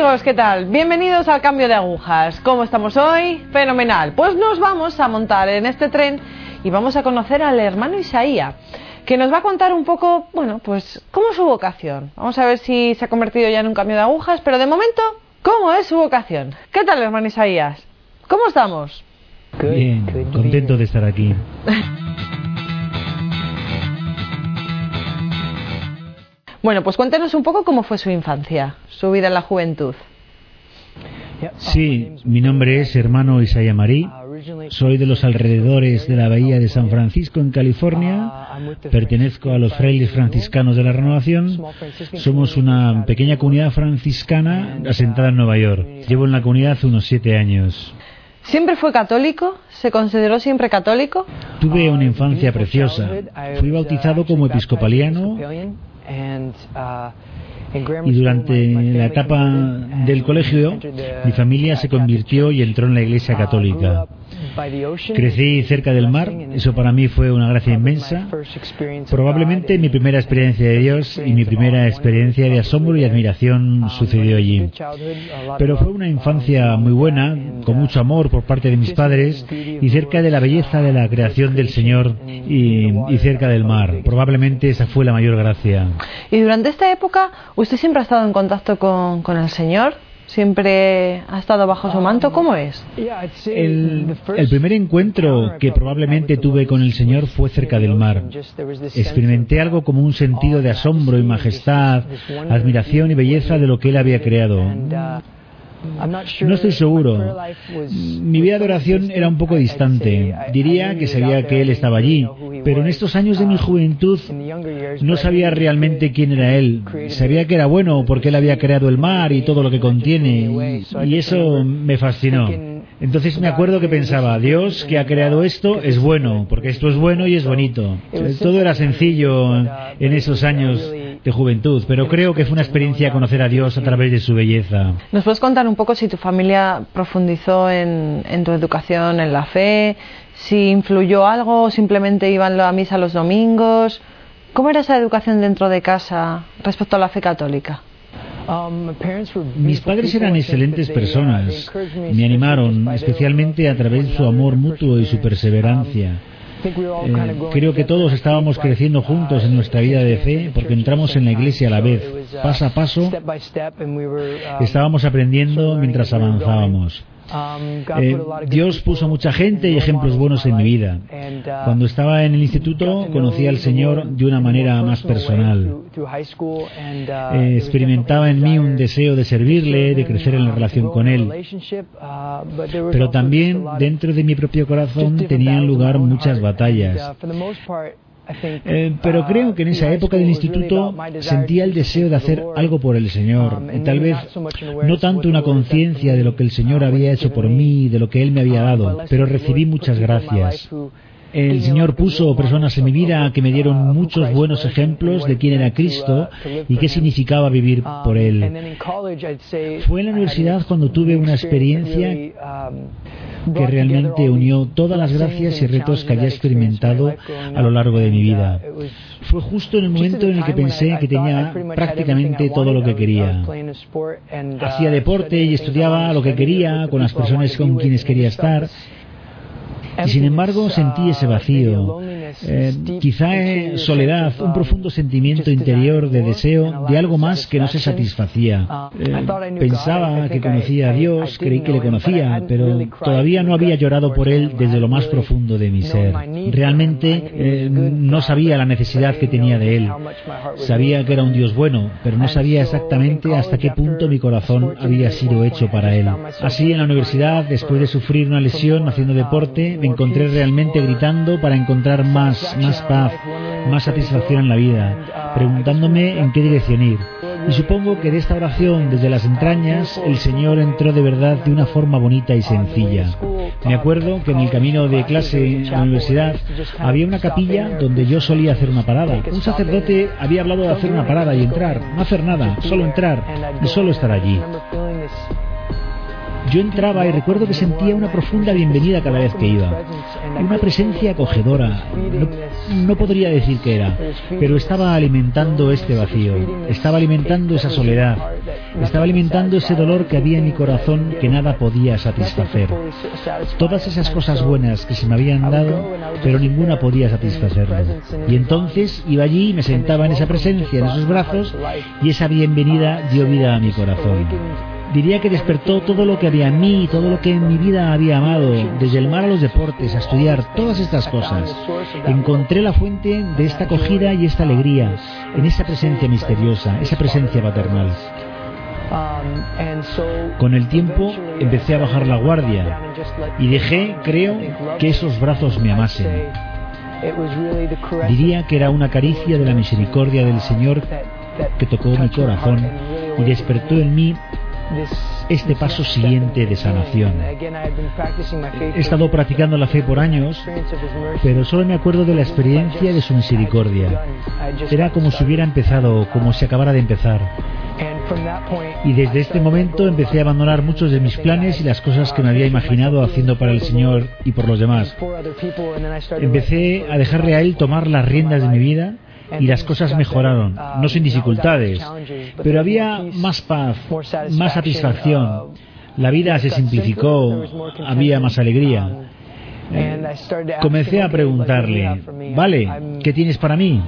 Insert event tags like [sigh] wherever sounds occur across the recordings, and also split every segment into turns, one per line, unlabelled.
amigos, ¿qué tal? Bienvenidos al cambio de agujas. ¿Cómo estamos hoy? Fenomenal. Pues nos vamos a montar en este tren y vamos a conocer al hermano Isaías, que nos va a contar un poco, bueno, pues cómo es su vocación. Vamos a ver si se ha convertido ya en un cambio de agujas, pero de momento, ¿cómo es su vocación? ¿Qué tal, hermano Isaías? ¿Cómo estamos?
Bien, contento de estar aquí. [laughs]
Bueno, pues cuéntenos un poco cómo fue su infancia, su vida en la juventud.
Sí, mi nombre es hermano Isaya Marí. Soy de los alrededores de la bahía de San Francisco, en California. Pertenezco a los frailes franciscanos de la Renovación. Somos una pequeña comunidad franciscana asentada en Nueva York. Llevo en la comunidad unos siete años.
¿Siempre fue católico? ¿Se consideró siempre católico?
Tuve una infancia preciosa. Fui bautizado como episcopaliano y durante la etapa del colegio, mi familia se convirtió y entró en la Iglesia Católica. Crecí cerca del mar, eso para mí fue una gracia inmensa. Probablemente mi primera experiencia de Dios y mi primera experiencia de asombro y admiración sucedió allí. Pero fue una infancia muy buena, con mucho amor por parte de mis padres y cerca de la belleza de la creación del Señor y, cerca del mar. Probablemente esa fue la mayor gracia.
Y durante esta época, ¿usted siempre ha estado en contacto con, con el Señor? Siempre ha estado bajo su manto? ¿Cómo es?
El, primer encuentro que probablemente tuve con el Señor fue cerca del mar. Experimenté algo como un sentido de asombro y majestad, admiración y belleza de lo que Él había creado. No estoy seguro. Mi vida de oración era un poco distante. Diría que sabía que Él estaba allí, pero en estos años de mi juventud no sabía realmente quién era Él. Sabía que era bueno porque Él había creado el mar y todo lo que contiene, y eso me fascinó. Entonces me acuerdo que pensaba, Dios que ha creado esto es bueno, porque esto es bueno y es bonito. Todo era sencillo en esos años de juventud, pero creo que fue una experiencia conocer a Dios a través de su belleza.
¿Nos puedes contar un poco si tu familia profundizó en, tu educación, en la fe, si influyó algo o simplemente iban a misa los domingos? ¿Cómo era esa educación dentro de casa respecto a la fe católica?
Um, Mis padres eran excelentes personas. Me animaron, especialmente a través de su amor mutuo y su perseverancia. Eh, creo que todos estábamos creciendo juntos en nuestra vida de fe porque entramos en la iglesia a la vez, paso a paso. Estábamos aprendiendo mientras avanzábamos. Um, eh, Dios puso mucha gente y ejemplos buenos en mi vida. Uh, Cuando estaba en el instituto conocí al Señor de una manera más personal. Uh, eh, experimentaba en mí un deseo de servirle, de crecer en la relación con Él. Uh, Pero también dentro de mi propio corazón tenían lugar muchas batallas. Eh, pero creo que en esa época del instituto sentía el deseo de hacer algo por el Señor. Um, tal vez no tanto una conciencia de lo que el Señor había hecho por mí, de lo que Él me había dado, pero recibí muchas gracias. El Señor puso personas en mi vida que me dieron muchos buenos ejemplos de quién era Cristo y qué significaba vivir por Él. Fue en la universidad cuando tuve una experiencia que realmente unió todas las gracias y retos que había experimentado a lo largo de mi vida. Fue justo en el momento en el que pensé que tenía prácticamente todo lo que quería. Hacía deporte y estudiaba lo que quería con las personas con quienes quería estar y sin embargo sentí ese vacío, eh, quizá soledad, un profundo sentimiento interior de deseo de algo más que no se satisfacía. Eh, pensaba que conocía a Dios, creí que le conocía, pero todavía no había llorado por él desde lo más profundo de mi ser. Realmente eh, no sabía la necesidad que tenía de él. Sabía que era un Dios bueno, pero no sabía exactamente hasta qué punto mi corazón había sido hecho para él. Así en la universidad, después de sufrir una lesión haciendo deporte, me encontré realmente gritando para encontrar más, más paz, más satisfacción en la vida, preguntándome en qué dirección ir. Y supongo que de esta oración desde las entrañas el Señor entró de verdad de una forma bonita y sencilla. Me acuerdo que en el camino de clase a la universidad había una capilla donde yo solía hacer una parada. Un sacerdote había hablado de hacer una parada y entrar, no hacer nada, solo entrar y solo estar allí. Yo entraba y recuerdo que sentía una profunda bienvenida cada vez que iba. Una presencia acogedora. No, podría decir qué era, pero estaba alimentando este vacío. Estaba alimentando esa soledad. Estaba alimentando ese dolor que había en mi corazón que nada podía satisfacer. Todas esas cosas buenas que se me habían dado, pero ninguna podía satisfacerlo. Y entonces iba allí y me sentaba en esa presencia, en esos brazos, y esa bienvenida dio vida a mi corazón. Diría que despertó todo lo que había en mí, todo lo que en mi vida había amado, desde el mar a los deportes, a estudiar, todas estas cosas. Encontré la fuente de esta acogida y esta alegría, en esa presencia misteriosa, esa presencia paternal. Con el tiempo empecé a bajar la guardia y dejé, creo, que esos brazos me amasen. Diría que era una caricia de la misericordia del Señor que tocó mi corazón y despertó en mí este paso siguiente de sanación. He estado practicando la fe por años, pero solo me acuerdo de la experiencia de su misericordia. Era como si hubiera empezado, como si acabara de empezar. Y desde este momento empecé a abandonar muchos de mis planes y las cosas que me había imaginado haciendo para el Señor y por los demás. Empecé a dejarle a Él tomar las riendas de mi vida y las cosas mejoraron, no sin dificultades, pero había más paz, más satisfacción. La vida se simplificó, había más alegría. Comencé a preguntarle, vale, ¿qué tienes para mí?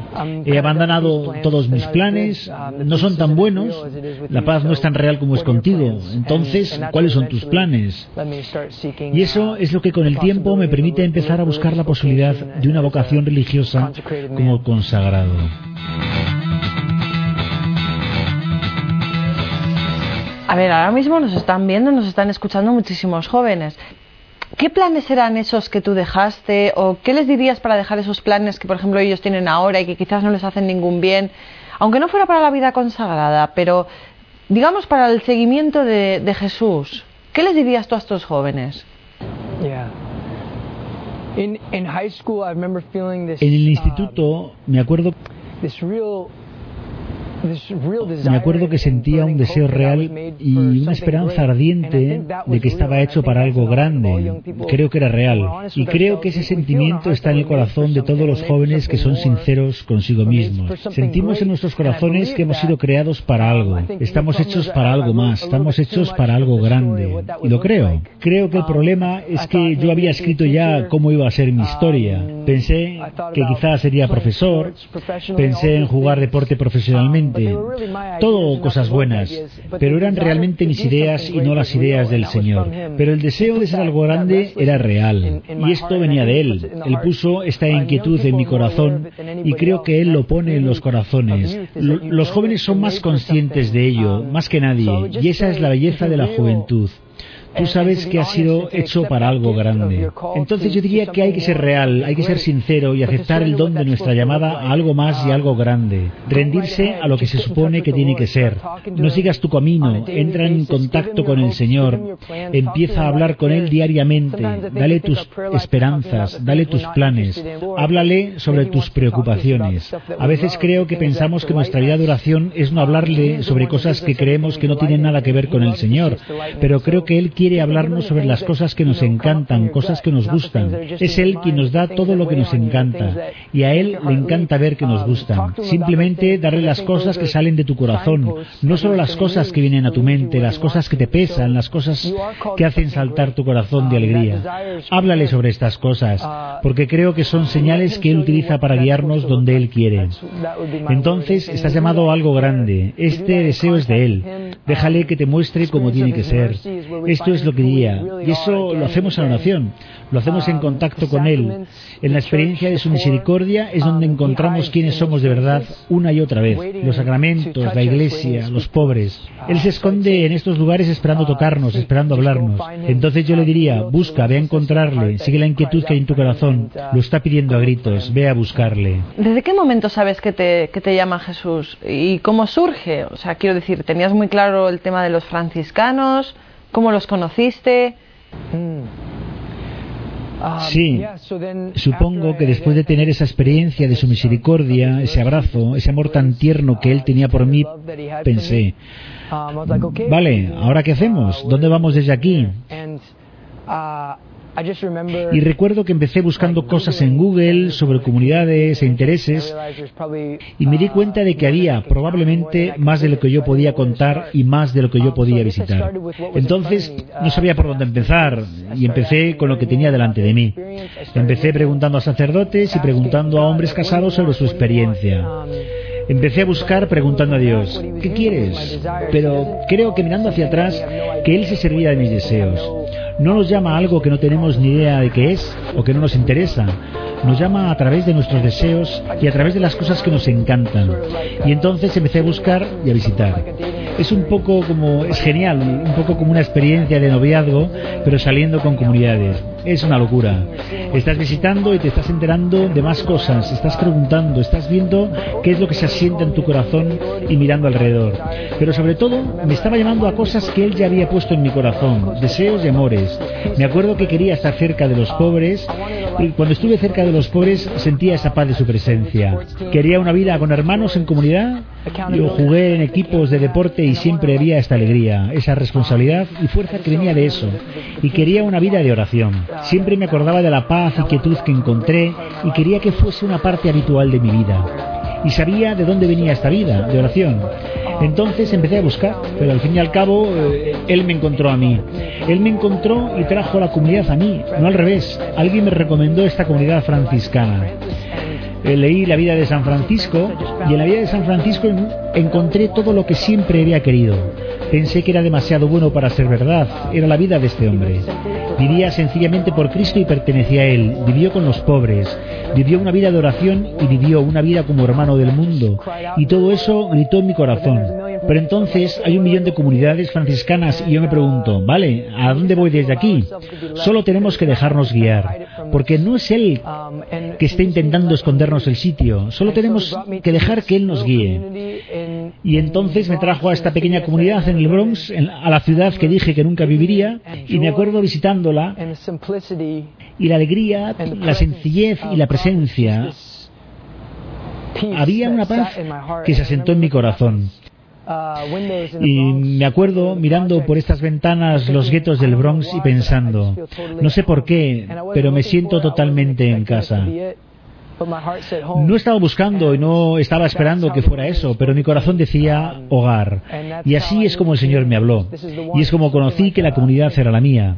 He abandonado todos mis planes, no son tan buenos, la paz no es tan real como es contigo, entonces, ¿cuáles son tus planes? Y eso es lo que con el tiempo me permite empezar a buscar la posibilidad de una vocación religiosa como consagrado.
A ver, ahora mismo nos están viendo, nos están escuchando muchísimos jóvenes. ¿Qué planes eran esos que tú dejaste o qué les dirías para dejar esos planes que, por ejemplo, ellos tienen ahora y que quizás no les hacen ningún bien, aunque no fuera para la vida consagrada, pero digamos para el seguimiento de, Jesús? ¿Qué les dirías tú a estos jóvenes?
En el instituto me acuerdo me acuerdo que sentía un deseo real y una esperanza ardiente de que estaba hecho para algo grande. Creo que era real. Y creo que ese sentimiento está en el corazón de todos los jóvenes que son sinceros consigo mismos. Sentimos en nuestros corazones que hemos sido creados para algo. Estamos hechos para algo más. Estamos hechos para algo grande. Y lo creo. Creo que el problema es que yo había escrito ya cómo iba a ser mi historia. Pensé que quizás sería profesor. Pensé en jugar deporte profesionalmente todo cosas buenas, pero eran realmente mis ideas y no las ideas del Señor. Pero el deseo de ser algo grande era real, y esto venía de Él. Él puso esta inquietud en mi corazón y creo que Él lo pone en los corazones. Los jóvenes son más conscientes de ello, más que nadie, y esa es la belleza de la juventud tú sabes que ha sido hecho para algo grande. Entonces yo diría que hay que ser real, hay que ser sincero y aceptar el don de nuestra llamada a algo más y algo grande. Rendirse a lo que se supone que tiene que ser. No sigas tu camino, entra en contacto con el Señor, empieza a hablar con Él diariamente, dale tus esperanzas, dale tus planes, háblale sobre tus preocupaciones. A veces creo que pensamos que nuestra vida de oración es no hablarle sobre cosas que creemos que no tienen nada que ver con el Señor, pero creo que Él quiere quiere hablarnos sobre las cosas que nos encantan, cosas que nos gustan. Es Él quien nos da todo lo que nos encanta. Y a Él le encanta ver que nos gustan. Simplemente darle las cosas que salen de tu corazón, no solo las cosas que vienen a tu mente, las cosas que te pesan, las cosas que hacen saltar tu corazón de alegría. Háblale sobre estas cosas, porque creo que son señales que Él utiliza para guiarnos donde Él quiere. Entonces, estás llamado a algo grande. Este deseo es de Él. Déjale que te muestre cómo tiene que ser. Esto es lo que diría. Y eso lo hacemos en oración, lo hacemos en contacto con Él. En la experiencia de su misericordia es donde encontramos quiénes somos de verdad una y otra vez. Los sacramentos, la iglesia, los pobres. Él se esconde en estos lugares esperando tocarnos, esperando hablarnos. Entonces yo le diría, busca, ve a encontrarle, sigue la inquietud que hay en tu corazón. Lo está pidiendo a gritos, ve a buscarle.
¿Desde qué momento sabes que te, que te llama Jesús? ¿Y cómo surge? O sea, quiero decir, tenías muy claro el tema de los franciscanos, ¿Cómo los conociste?
Sí, supongo que después de tener esa experiencia de su misericordia, ese abrazo, ese amor tan tierno que él tenía por mí, pensé, vale, ¿ahora qué hacemos? ¿Dónde vamos desde aquí? Y recuerdo que empecé buscando cosas en Google sobre comunidades e intereses y me di cuenta de que había probablemente más de lo que yo podía contar y más de lo que yo podía visitar. Entonces no sabía por dónde empezar y empecé con lo que tenía delante de mí. Empecé preguntando a sacerdotes y preguntando a hombres casados sobre su experiencia. Empecé a buscar preguntando a Dios, ¿qué quieres? Pero creo que mirando hacia atrás, que Él se servía de mis deseos. No nos llama a algo que no tenemos ni idea de qué es o que no nos interesa. Nos llama a través de nuestros deseos y a través de las cosas que nos encantan. Y entonces empecé a buscar y a visitar. Es un poco como, es genial, un poco como una experiencia de noviazgo, pero saliendo con comunidades. Es una locura. Estás visitando y te estás enterando de más cosas, estás preguntando, estás viendo qué es lo que se asienta en tu corazón y mirando alrededor. Pero sobre todo me estaba llamando a cosas que él ya había puesto en mi corazón, deseos y amores. Me acuerdo que quería estar cerca de los pobres cuando estuve cerca de los pobres sentía esa paz de su presencia. Quería una vida con hermanos en comunidad. Yo jugué en equipos de deporte y siempre había esta alegría, esa responsabilidad y fuerza que venía de eso. Y quería una vida de oración. Siempre me acordaba de la paz y quietud que encontré y quería que fuese una parte habitual de mi vida. Y sabía de dónde venía esta vida, de oración. Entonces empecé a buscar, pero al fin y al cabo eh, él me encontró a mí. Él me encontró y trajo la comunidad a mí, no al revés. Alguien me recomendó esta comunidad franciscana. Eh, leí la vida de San Francisco y en la vida de San Francisco encontré todo lo que siempre había querido. Pensé que era demasiado bueno para ser verdad. Era la vida de este hombre. Vivía sencillamente por Cristo y pertenecía a Él. Vivió con los pobres. Vivió una vida de oración y vivió una vida como hermano del mundo. Y todo eso gritó en mi corazón. Pero entonces hay un millón de comunidades franciscanas y yo me pregunto, vale, ¿a dónde voy desde aquí? Solo tenemos que dejarnos guiar, porque no es Él que está intentando escondernos el sitio, solo tenemos que dejar que Él nos guíe. Y entonces me trajo a esta pequeña comunidad en el Bronx, a la ciudad que dije que nunca viviría, y me acuerdo visitándola, y la alegría, la sencillez y la presencia. Había una paz que se asentó en mi corazón. Y me acuerdo mirando por estas ventanas los guetos del Bronx y pensando, no sé por qué, pero me siento totalmente en casa. No estaba buscando y no estaba esperando que fuera eso, pero mi corazón decía hogar. Y así es como el Señor me habló. Y es como conocí que la comunidad era la mía.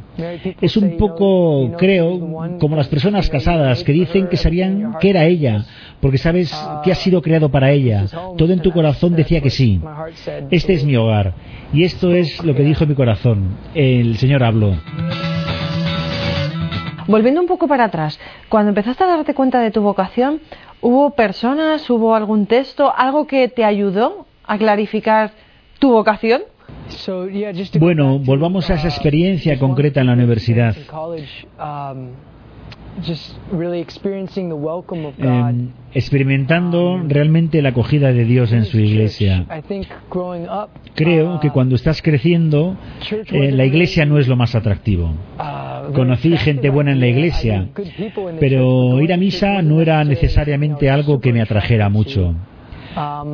Es un poco, creo, como las personas casadas que dicen que sabían que era ella, porque sabes que has sido creado para ella. Todo en tu corazón decía que sí. Este es mi hogar. Y esto es lo que dijo mi corazón. El Señor habló.
Volviendo un poco para atrás, cuando empezaste a darte cuenta de tu vocación, ¿hubo personas, hubo algún texto, algo que te ayudó a clarificar tu vocación?
Bueno, volvamos a esa experiencia concreta en la universidad. Em, experimentando um, realmente la acogida de Dios en su iglesia. Creo que uh, cuando estás creciendo, eh, la iglesia no es lo más atractivo. Conocí gente buena en la iglesia, pero ir a misa no era necesariamente algo que me atrajera mucho.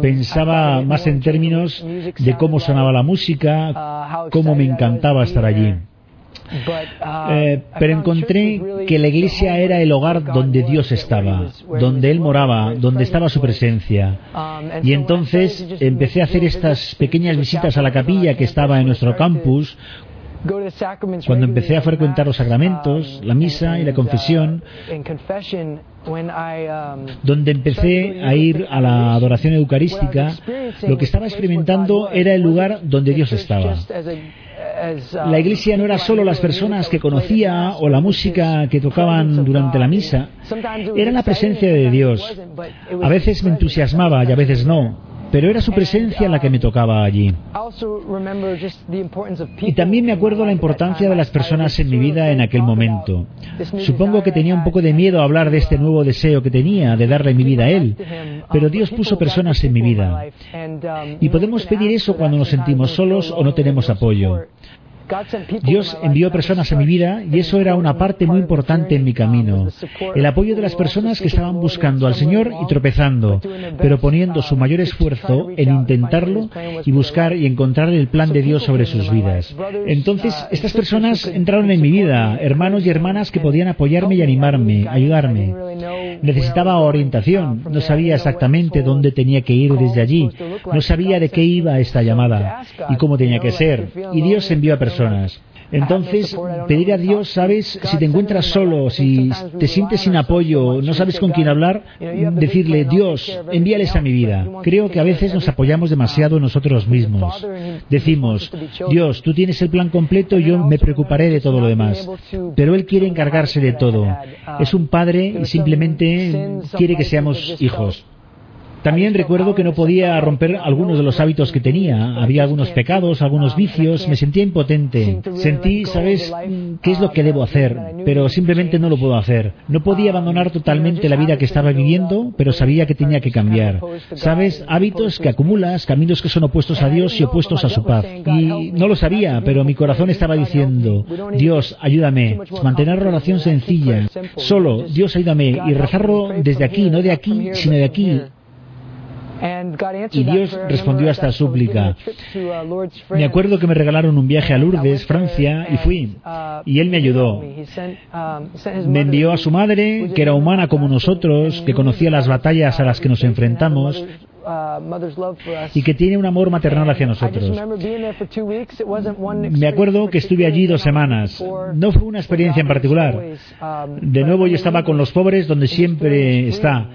Pensaba más en términos de cómo sonaba la música, cómo me encantaba estar allí. Eh, pero encontré que la iglesia era el hogar donde Dios estaba, donde Él moraba, donde estaba su presencia. Y entonces empecé a hacer estas pequeñas visitas a la capilla que estaba en nuestro campus, cuando empecé a frecuentar los sacramentos, um, la misa y la confesión, uh, um, donde empecé a ir a la adoración eucarística, lo que estaba experimentando era el lugar donde Dios estaba. La iglesia no era solo las personas que conocía o la música que tocaban durante la misa, era la presencia de Dios. A veces me entusiasmaba y a veces no, pero era su presencia la que me tocaba allí. Y también me acuerdo la importancia de las personas en mi vida en aquel momento. Supongo que tenía un poco de miedo a hablar de este nuevo deseo que tenía de darle mi vida a Él, pero Dios puso personas en mi vida. Y podemos pedir eso cuando nos sentimos solos o no tenemos apoyo. Dios envió personas a mi vida y eso era una parte muy importante en mi camino. El apoyo de las personas que estaban buscando al Señor y tropezando, pero poniendo su mayor esfuerzo en intentarlo y buscar y encontrar el plan de Dios sobre sus vidas. Entonces, estas personas entraron en mi vida, hermanos y hermanas que podían apoyarme y animarme, ayudarme. Necesitaba orientación, no sabía exactamente dónde tenía que ir desde allí, no sabía de qué iba esta llamada y cómo tenía que ser. Y Dios envió a personas. Entonces, pedir a Dios, ¿sabes? Si te encuentras solo, si te sientes sin apoyo, no sabes con quién hablar, decirle, Dios, envíales a mi vida. Creo que a veces nos apoyamos demasiado en nosotros mismos. Decimos, Dios, tú tienes el plan completo y yo me preocuparé de todo lo demás. Pero Él quiere encargarse de todo. Es un padre y simplemente quiere que seamos hijos. También recuerdo que no podía romper algunos de los hábitos que tenía. Había algunos pecados, algunos vicios. Me sentía impotente. Sentí, ¿sabes qué es lo que debo hacer? Pero simplemente no lo puedo hacer. No podía abandonar totalmente la vida que estaba viviendo, pero sabía que tenía que cambiar. ¿Sabes? Hábitos que acumulas, caminos que son opuestos a Dios y opuestos a su paz. Y no lo sabía, pero mi corazón estaba diciendo, Dios, ayúdame. Mantener la oración sencilla. Solo, Dios, ayúdame. Y rezarlo desde aquí, no de aquí, sino de aquí y Dios respondió a esta súplica. Uh, me acuerdo que me regalaron un viaje a Lourdes, Francia, y fui.
Uh,
y Él me ayudó. Um, me envió a su madre, que era humana como nosotros, que conocía las batallas a las que nos enfrentamos, y que tiene un amor maternal hacia nosotros. Me acuerdo que estuve allí dos semanas. No fue una experiencia en particular.
Um,
de nuevo yo estaba con los pobres donde siempre está.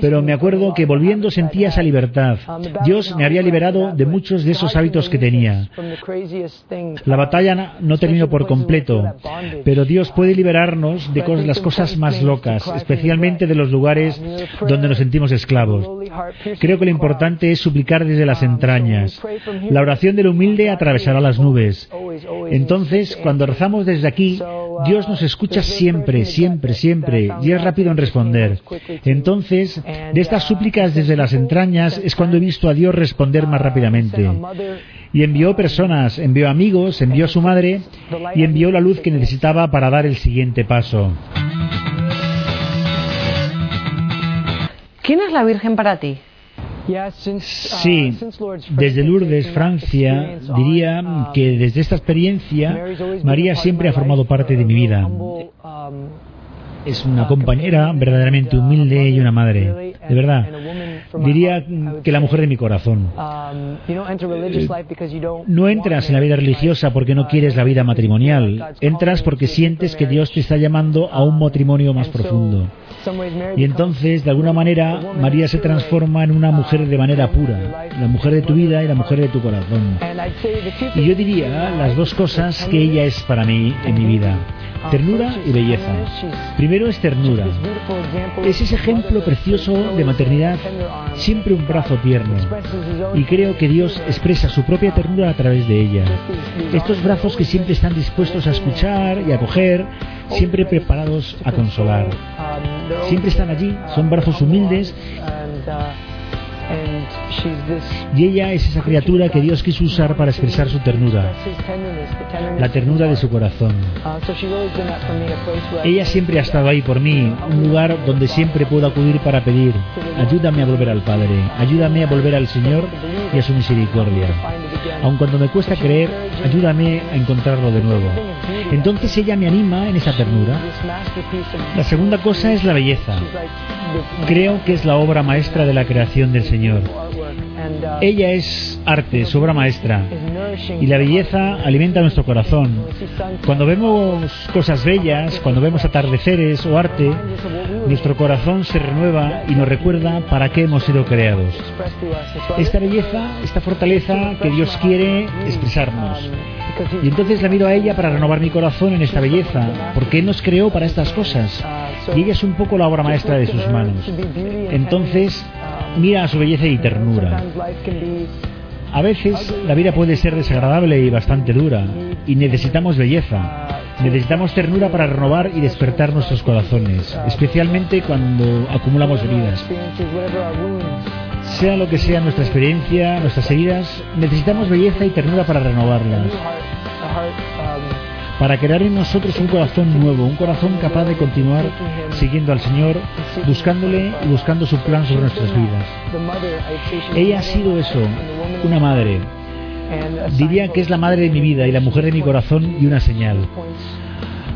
Pero me acuerdo que volviendo sentía esa libertad.
Um,
Dios me había liberado de muchos de esos hábitos que tenía. La batalla no terminó por completo, pero Dios puede liberarnos de las cosas más locas, especialmente de los lugares donde nos sentimos esclavos. Creo que lo importante es suplicar desde las entrañas. La oración del humilde atravesará las nubes. Entonces, cuando rezamos desde aquí, Dios nos escucha siempre, siempre, siempre, y es rápido en responder. Entonces, de estas súplicas desde las entrañas es cuando he visto a Dios responder más rápidamente. Y envió personas, envió amigos, envió a su madre y envió la luz que necesitaba para dar el siguiente paso.
¿Quién es la Virgen para ti?
Sí, desde Lourdes, Francia, diría que desde esta experiencia María siempre ha formado parte de mi vida. Es una compañera verdaderamente humilde y una madre, de verdad. Diría que la mujer de mi corazón. No entras en la vida religiosa porque no quieres la vida matrimonial. Entras porque sientes que Dios te está llamando a un matrimonio más profundo. Y entonces, de alguna manera, María se transforma en una mujer de manera pura, la mujer de tu vida y la mujer de tu corazón. Y yo diría las dos cosas que ella es para mí en mi vida, ternura y belleza. Primero es ternura. Es ese ejemplo precioso de maternidad, siempre un brazo tierno. Y creo que Dios expresa su propia ternura a través de ella. Estos brazos que siempre están dispuestos a escuchar y a acoger, siempre preparados a consolar. Siempre están allí, son brazos humildes y ella es esa criatura que Dios quiso usar para expresar su ternura, la ternura de su corazón. Ella siempre ha estado ahí por mí, un lugar donde siempre puedo acudir para pedir, ayúdame a volver al Padre, ayúdame a volver al Señor y a su misericordia. Aun cuando me cuesta creer, ayúdame a encontrarlo de nuevo. Entonces ella me anima en esa ternura. La segunda cosa es la belleza. Creo que es la obra maestra de la creación del Señor. Ella es arte, su obra maestra. Y la belleza alimenta nuestro corazón. Cuando vemos cosas bellas, cuando vemos atardeceres o arte, nuestro corazón se renueva y nos recuerda para qué hemos sido creados. Esta belleza, esta fortaleza que Dios quiere expresarnos. Y entonces la miro a ella para renovar mi corazón en esta belleza, porque Él nos creó para estas cosas. Y ella es un poco la obra maestra de sus manos. Entonces, mira su belleza y ternura. A veces la vida puede ser desagradable y bastante dura, y necesitamos belleza. Necesitamos ternura para renovar y despertar nuestros corazones, especialmente cuando acumulamos heridas. Sea lo que sea nuestra experiencia, nuestras heridas, necesitamos belleza y ternura para renovarlas. Para crear en nosotros un corazón nuevo, un corazón capaz de continuar siguiendo al Señor, buscándole y buscando su plan sobre nuestras vidas. Ella ha sido eso, una madre. Diría que es la madre de mi vida y la mujer de mi corazón y una señal.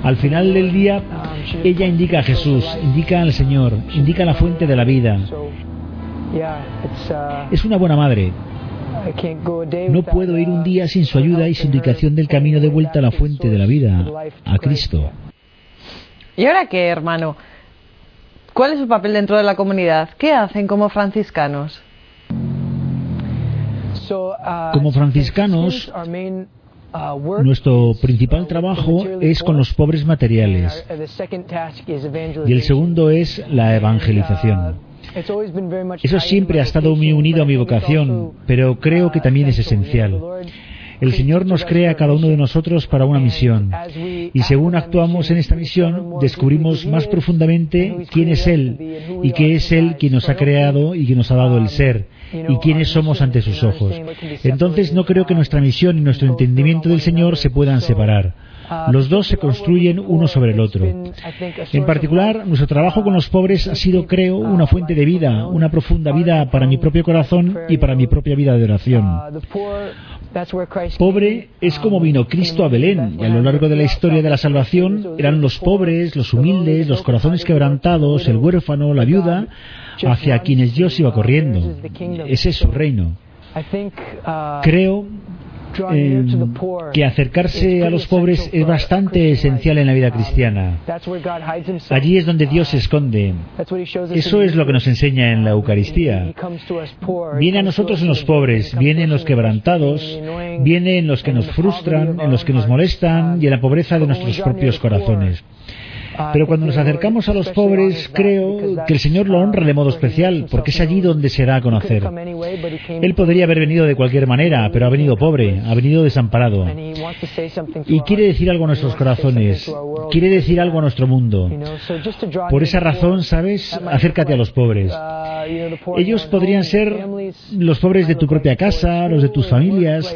Al final del día, ella indica a Jesús, indica al Señor, indica la fuente de la vida. Es una buena madre. No puedo ir un día sin su ayuda y su indicación del camino de vuelta a la fuente de la vida, a Cristo.
¿Y ahora qué, hermano? ¿Cuál es su papel dentro de la comunidad? ¿Qué hacen como franciscanos?
Como franciscanos, nuestro principal trabajo es con los pobres materiales y el segundo es la evangelización. Eso siempre ha estado muy unido a mi vocación, pero creo que también es esencial. El Señor nos crea cada uno de nosotros para una misión. Y según actuamos en esta misión, descubrimos más profundamente quién es Él y qué es Él quien nos ha creado y quien nos ha dado el ser y quiénes somos ante sus ojos. Entonces no creo que nuestra misión y nuestro entendimiento del Señor se puedan separar. Los dos se construyen uno sobre el otro. En particular, nuestro trabajo con los pobres ha sido, creo, una fuente de vida, una profunda vida para mi propio corazón y para mi propia vida de oración. Pobre es como vino Cristo a Belén, y a lo largo de la historia de la salvación eran los pobres, los humildes, los corazones quebrantados, el huérfano, la viuda, hacia quienes Dios iba corriendo. Ese es su reino. Creo eh, que acercarse a los pobres es bastante esencial en la vida cristiana. Allí es donde Dios se esconde. Eso es lo que nos enseña en la Eucaristía. Viene a nosotros en los pobres, viene en los quebrantados, viene en los que nos frustran, en los que nos molestan y en la pobreza de nuestros propios corazones. Pero cuando nos acercamos a los pobres, creo que el Señor lo honra de modo especial, porque es allí donde se da a conocer. Él podría haber venido de cualquier manera, pero ha venido pobre, ha venido desamparado. Y quiere decir algo a nuestros corazones, quiere decir algo a nuestro mundo. Por esa razón, ¿sabes? Acércate a los pobres. Ellos podrían ser los pobres de tu propia casa, los de tus familias,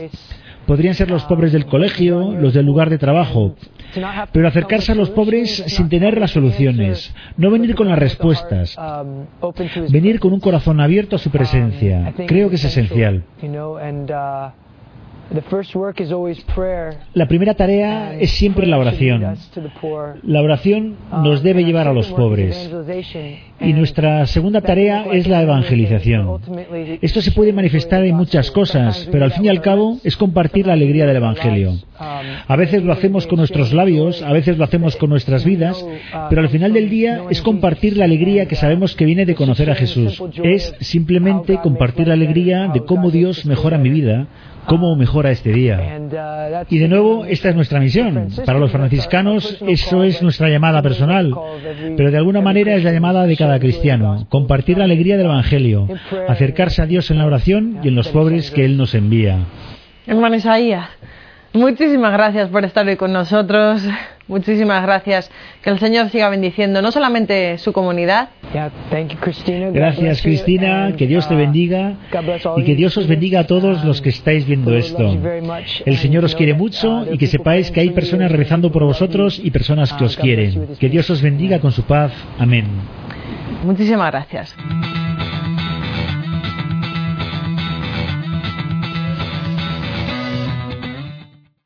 podrían ser los pobres del colegio, los del lugar de trabajo, pero acercarse a los pobres sin tener las soluciones, no venir con las respuestas, venir con un corazón abierto a su presencia, creo que es esencial. La primera tarea es siempre la oración. La oración nos debe llevar a los pobres. Y nuestra segunda tarea es la evangelización. Esto se puede manifestar en muchas cosas, pero al fin y al cabo es compartir la alegría del Evangelio. A veces lo hacemos con nuestros labios, a veces lo hacemos con nuestras vidas, pero al final del día es compartir la alegría que sabemos que viene de conocer a Jesús. Es simplemente compartir la alegría de cómo Dios mejora mi vida, cómo mejora este día. Y de nuevo, esta es nuestra misión. Para los franciscanos, eso es nuestra llamada personal, pero de alguna manera es la llamada de cada cristiano. Compartir la alegría del Evangelio, acercarse a Dios en la oración y en los pobres que Él nos envía.
Hermano Isaías, muchísimas gracias por estar hoy con nosotros. Muchísimas gracias. Que el Señor siga bendiciendo no solamente su comunidad.
Gracias Cristina, que Dios te uh, bendiga y que Dios os bendiga a todos los que estáis viendo esto. El Señor os quiere mucho uh, y que sepáis que hay personas rezando por vosotros y personas que uh, os quieren. Que Dios os bendiga con su paz. Amén.
Muchísimas gracias.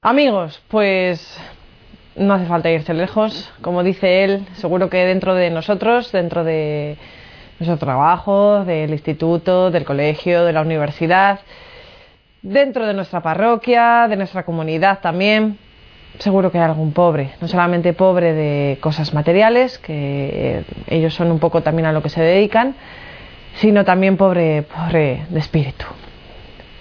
Amigos, pues no hace falta irse lejos. Como dice él, seguro que dentro de nosotros, dentro de nuestro trabajo, del instituto, del colegio, de la universidad, dentro de nuestra parroquia, de nuestra comunidad también, seguro que hay algún pobre. No solamente pobre de cosas materiales, que ellos son un poco también a lo que se dedican, sino también pobre, pobre de espíritu,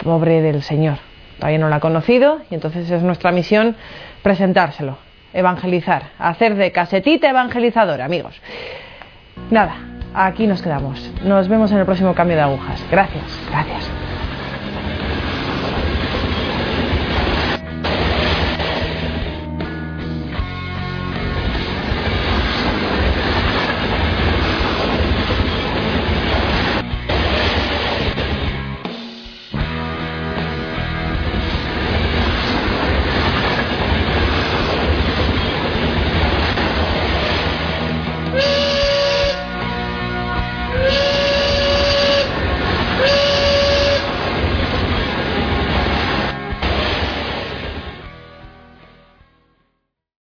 pobre del Señor. Todavía no lo ha conocido y entonces es nuestra misión presentárselo evangelizar, hacer de casetita evangelizadora, amigos. Nada, aquí nos quedamos. Nos vemos en el próximo cambio de agujas. Gracias, gracias.